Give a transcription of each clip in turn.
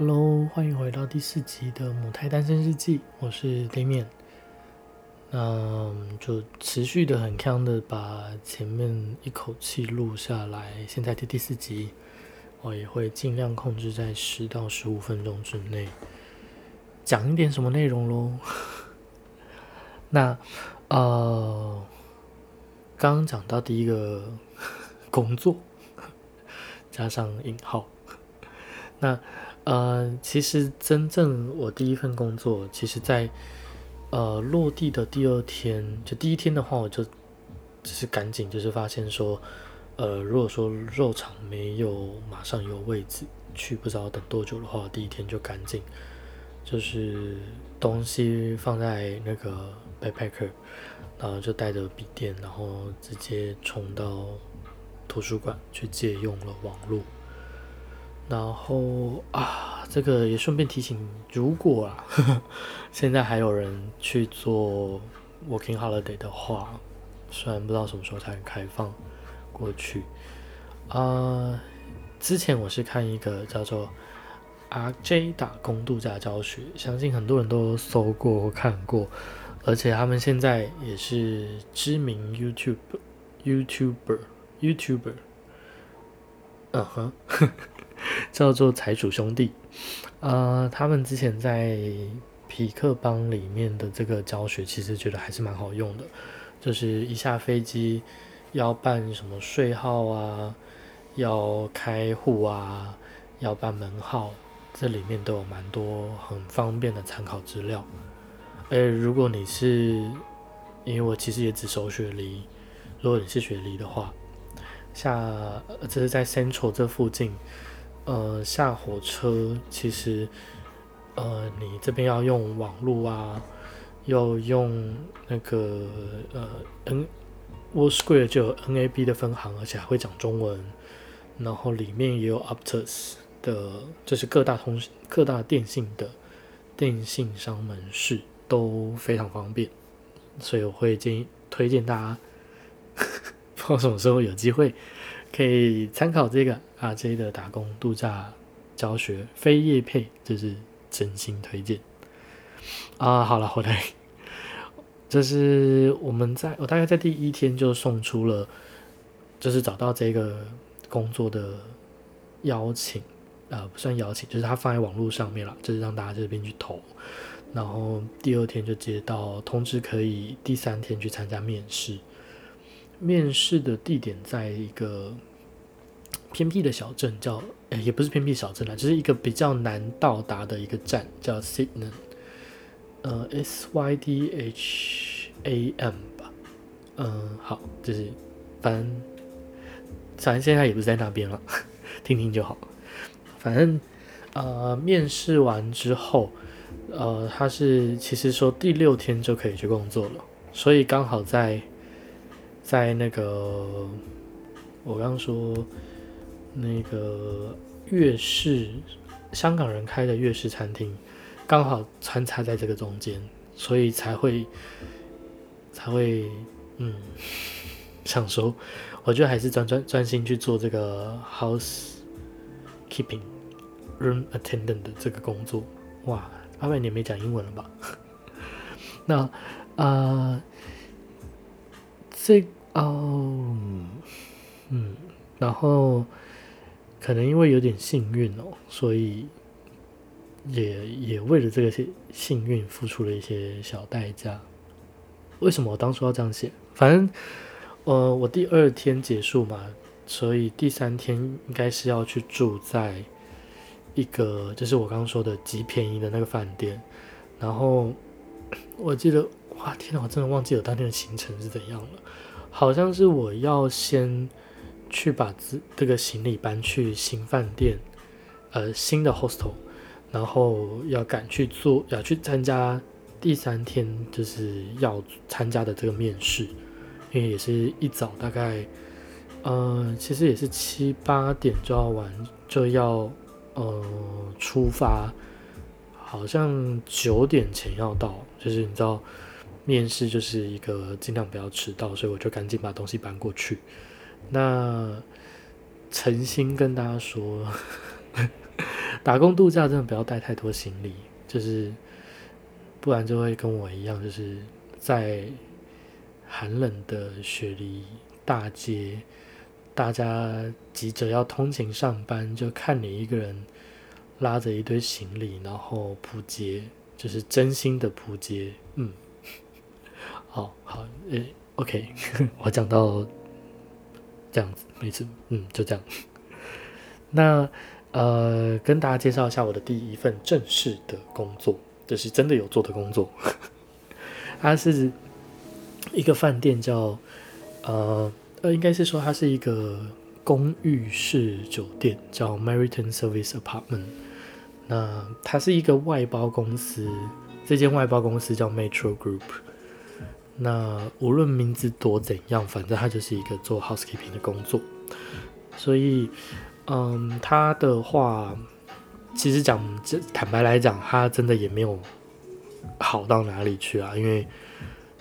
Hello，欢迎回到第四集的母胎单身日记，我是 Damian。那就持续的很锵的把前面一口气录下来，现在第第四集，我也会尽量控制在十到十五分钟之内，讲一点什么内容喽。那呃，刚刚讲到第一个工作，加上引号，那呃，其实真正我第一份工作，其实在。呃，落地的第二天，就第一天的话，我就只是赶紧，就是发现说，呃，如果说肉场没有马上有位置去，不知道等多久的话，第一天就赶紧，就是东西放在那个 backpacker，然后就带着笔电，然后直接冲到图书馆去借用了网络。然后啊，这个也顺便提醒，如果啊，呵 呵现在还有人去做 working holiday 的话，虽然不知道什么时候才能开放过去。啊、呃，之前我是看一个叫做 RJ 打工度假教学，相信很多人都搜过或看过，而且他们现在也是知名 YouTube YouTuber YouTuber，嗯哼。叫做财主兄弟，呃，他们之前在痞客邦里面的这个教学，其实觉得还是蛮好用的。就是一下飞机要办什么税号啊，要开户啊，要办门号，这里面都有蛮多很方便的参考资料。而如果你是，因为我其实也只收雪梨，如果你是学梨的话，下这是在 Central 这附近。呃，下火车其实，呃，你这边要用网络啊，要用那个呃 N World Square 就有 NAB 的分行，而且还会讲中文，然后里面也有 Optus 的，就是各大通各大电信的电信商门市都非常方便，所以我会建议推荐大家，不知道什么时候有机会。可以参考这个 RJ 的打工度假教学，非业配，就是真心推荐啊！好了，回来，就是我们在我大概在第一天就送出了，就是找到这个工作的邀请，呃，不算邀请，就是他放在网络上面了，就是让大家这边去投，然后第二天就接到通知，可以第三天去参加面试。面试的地点在一个偏僻的小镇，叫、也不是偏僻小镇啦，就是一个比较难到达的一个站，叫 Sydenham，呃，S Y D H A M 吧，嗯，好，就是反正反正现在也不是在那边了，听听就好。反正呃，面试完之后，呃，他是其实说第六天就可以去工作了，所以刚好在。在那个，我刚说那个粤式香港人开的粤式餐厅，刚好穿插在这个中间，所以才会才会嗯，想说，我觉得还是专专专心去做这个 housekeeping room attendant 的这个工作。哇，八百年没讲英文了吧？那啊、这。哦，嗯，然后可能因为有点幸运哦，所以也也为了这个幸运付出了一些小代价。为什么我当初要这样写？反正呃，我第二天结束嘛，所以第三天应该是要去住在一个就是我刚刚说的极便宜的那个饭店。然后我记得，哇，天哪，我真的忘记了当天的行程是怎样了。好像是我要先去把这这个行李搬去新饭店，呃，新的 hostel，然后要赶去做，要去参加第三天就是要参加的这个面试，因为也是一早大概，呃，其实也是七八点就要完，就要呃出发，好像九点前要到，就是你知道。面试就是一个尽量不要迟到，所以我就赶紧把东西搬过去。那诚心跟大家说，打工度假真的不要带太多行李，就是不然就会跟我一样，就是在寒冷的雪梨大街，大家急着要通勤上班，就看你一个人拉着一堆行李，然后扑街，就是真心的扑街。嗯，好好，诶、，OK，我讲到这样子，没事，嗯，就这样。那呃，跟大家介绍一下我的第一份正式的工作，就是真的有做的工作。它是一个饭店叫，呃呃，应该是说它是一个公寓式酒店，叫 Meriton Service Apartment。那它是一个外包公司，这间外包公司叫 Metro Group。那无论名字多怎样，反正他就是一个做 housekeeping 的工作，所以。嗯，他的话，其实讲这坦白来讲，他真的也没有好到哪里去啊。因为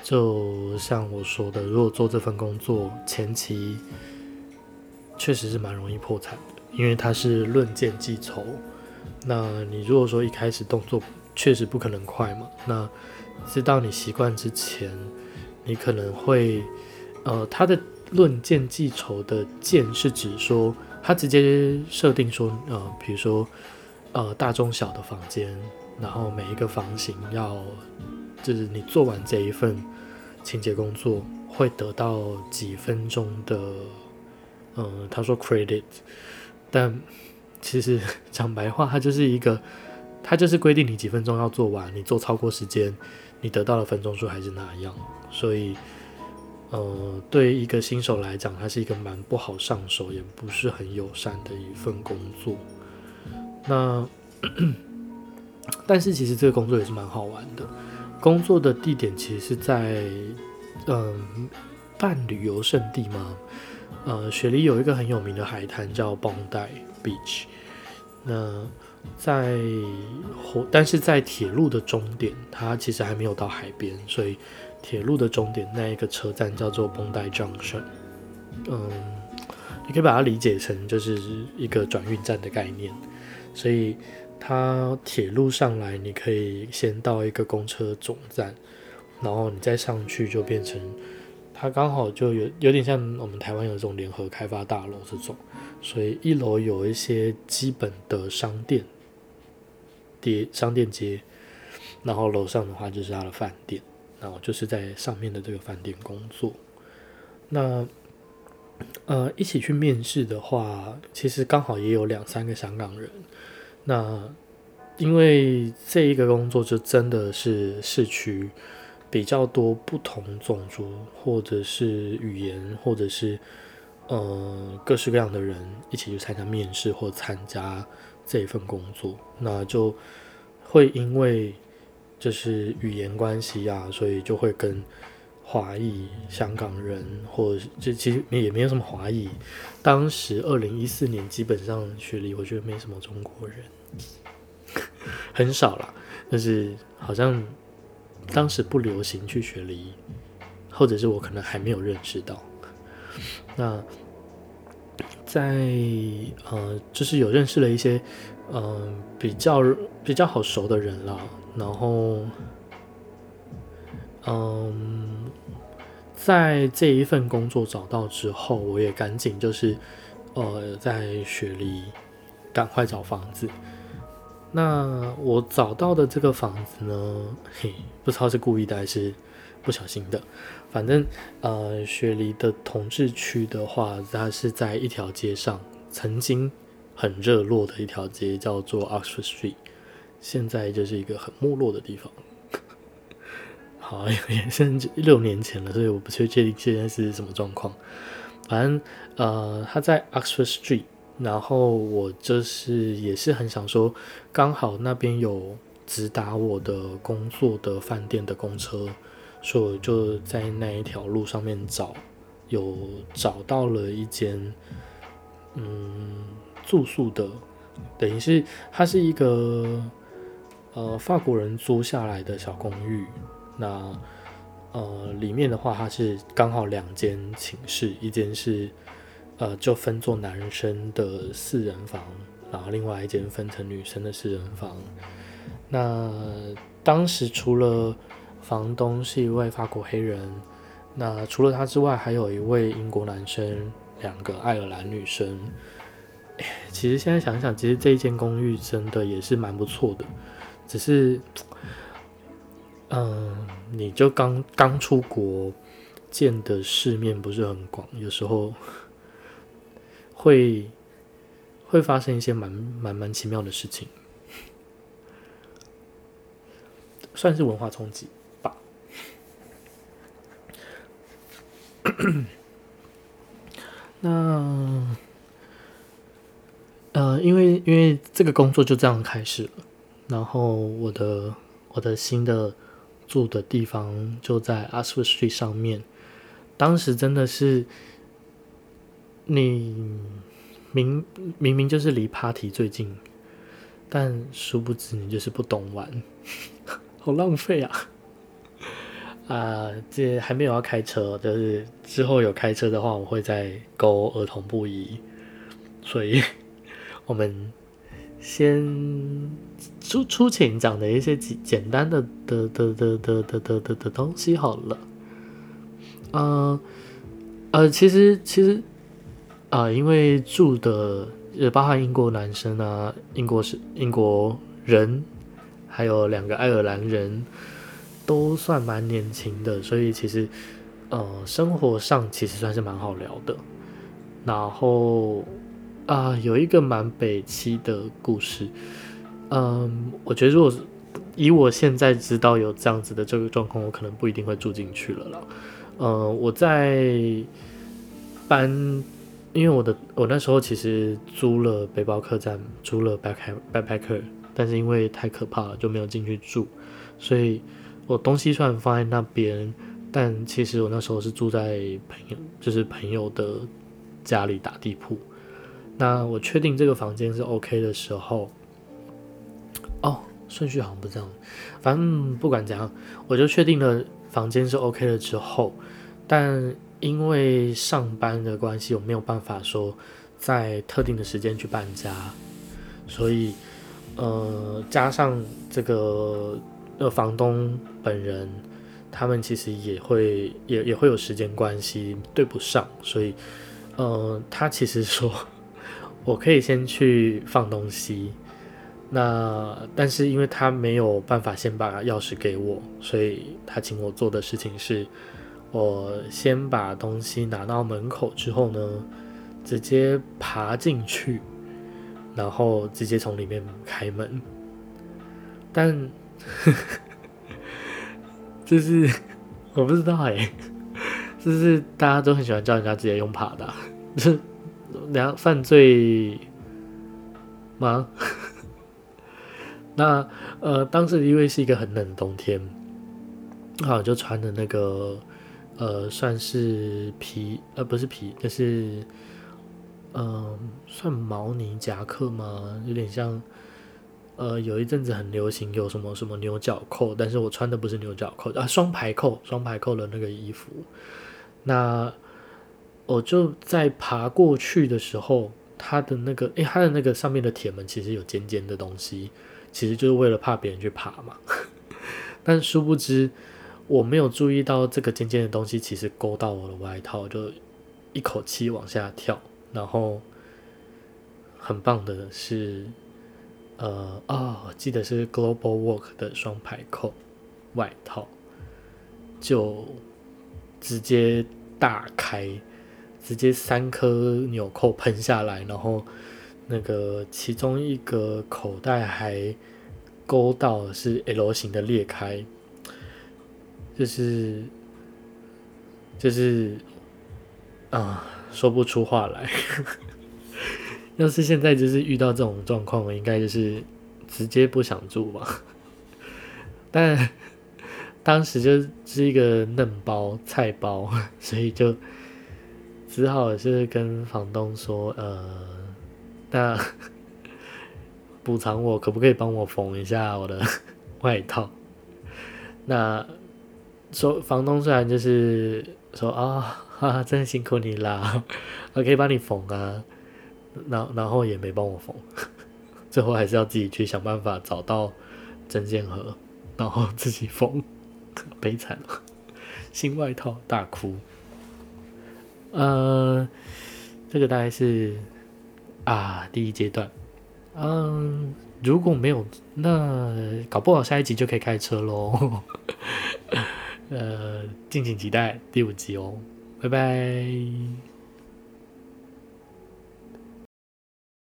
就像我说的，如果做这份工作前期确实是蛮容易破产的，因为他是论件计酬。那你如果说一开始动作确实不可能快嘛，那直到你习惯之前，你可能会呃，他的论件计酬的件是指说。他直接设定说，呃，比如说，呃，大中小的房间，然后每一个房型要，就是你做完这一份清洁工作会得到几分钟的，呃，他说 credit，但其实讲白话，它就是一个，它就是规定你几分钟要做完，你做超过时间，你得到的分钟数还是那样，所以。呃，对于一个新手来讲，它是一个蛮不好上手，也不是很友善的一份工作。那，但是其实这个工作也是蛮好玩的。工作的地点其实是在，嗯、半旅游胜地嘛。呃，雪梨有一个很有名的海滩叫 Bondi Beach。那在火，但是在铁路的终点，它其实还没有到海边，所以。铁路的终点那一个车站叫做绷带 Junction，嗯，你可以把它理解成就是一个转运站的概念。所以它铁路上来，你可以先到一个公车总站，然后你再上去就变成它刚好就有有点像我们台湾有这种联合开发大楼这种，所以一楼有一些基本的商店，店商店街，然后楼上的话就是他的饭店。然后就是在上面的这个饭店工作。那呃，一起去面试的话，其实刚好也有两三个香港人。那因为这一个工作就真的是市区比较多不同种族，或者是语言，或者是呃各式各样的人一起去参加面试或参加这一份工作，那就会因为。就是语言关系啊，所以就会跟华裔、香港人，或者就其实也没有什么华裔。当时二零一四年，基本上雪梨我觉得没什么中国人，很少啦。但是好像当时不流行去雪梨，或者是我可能还没有认识到。那在呃，就是有认识了一些嗯、比较比较好熟的人啦。然后，嗯，在这一份工作找到之后，我也赶紧就是，呃，在雪梨赶快找房子。那我找到的这个房子呢，嘿，不知道是故意的还是不小心的。反正，呃，雪梨的同志区的话，它是在一条街上，曾经很热络的一条街，叫做 Oxford Street。现在就是一个很没落的地方。好，也现在六年前了，所以我不确定现在是什么状况。反正呃，他在 Oxford Street，然后我就是也是很想说，刚好那边有直达我的工作的饭店的公车，所以我就在那一条路上面找，有找到了一间嗯住宿的，等于是它是一个。呃，法国人租下来的小公寓，那呃里面的话，它是刚好两间寝室，一间是呃就分做男生的四人房，然后另外一间分成女生的四人房。那当时除了房东是一位法国黑人，那除了他之外，还有一位英国男生，两个爱尔兰女生。其实现在想想，其实这一间公寓真的也是蛮不错的，只是，嗯，你就刚刚出国。见的世面不是很广，有时候会会发生一些蛮蛮蛮奇妙的事情，算是文化冲击 那呃，因为因为这个工作就这样开始了，然后我的我的新的住的地方就在 Oxford Street 上面。当时真的是，你明明明就是离 party 最近，但殊不知你就是不懂玩，好浪费啊！啊，这还没有要开车，就是之后有开车的话，我会再勾儿童不宜，所以我们先出出勤讲的一些简简单的的的的的的的的的东西好了。呃，呃，其实其实啊、因为住的也包含英国男生啊，英国是英国人，还有两个爱尔兰人，都算蛮年轻的，所以其实呃，生活上其实算是蛮好聊的。然后啊、有一个蛮北七的故事，嗯、我觉得如果以我现在知道有这样子的这个状况，我可能不一定会住进去了啦。呃，我在搬，因为我的我那时候其实租了背包客栈，租了 backpacker，但是因为太可怕了，就没有进去住，所以我东西虽然放在那边，但其实我那时候是住在朋友，就是朋友的家里打地铺。那我确定这个房间是 OK 的时候，哦，顺序好像不这样，反正不管怎样，我就确定了。房间是 OK 了之后，但因为上班的关系，我没有办法说在特定的时间去搬家，所以呃，加上这个呃房东本人，他们其实也会也也会有时间关系对不上，所以呃，他其实说我可以先去放东西。那但是因为他没有办法先把钥匙给我，所以他请我做的事情是，我先把东西拿到门口之后呢，直接爬进去，然后直接从里面开门。但，就是 我不知道哎、就是大家都很喜欢叫人家直接用爬的、就是两犯罪吗？那呃，当时因为是一个很冷的冬天，好，就穿的那个呃，算是皮呃，不是皮，就是呃，算毛呢夹克吗？有点像呃，有一阵子很流行有什么什么牛角扣，但是我穿的不是牛角扣啊，双排扣，双排扣的那个衣服。那我就在爬过去的时候，它的那个，诶，它的那个上面的铁门其实有尖尖的东西。其实就是为了怕别人去爬嘛，但殊不知我没有注意到这个尖尖的东西，其实勾到我的外套，就一口气往下跳。然后很棒的是，呃啊，我记得是 Global Work 的双排扣外套，就直接大开，直接三颗纽扣喷下来，然后。那个其中一个口袋还勾到是 L 型的裂开，就是就是啊，说不出话来。要是现在就是遇到这种状况，我应该就是直接不想住吧。但当时就是一个嫩包菜包，所以就只好是跟房东说，呃。那 补偿我可不可以帮我缝一下我的 外套？那说房东虽然就是说啊，哈哈，真的辛苦你啦，我可以帮你缝啊，然后然后也没帮我缝，最后还是要自己去想办法找到针线盒，然后自己缝，悲惨了，新外套大哭。呃，这个大概是啊第一阶段。嗯，如果没有，那搞不好下一集就可以开车喽。呃，敬请期待第五集哦，拜拜。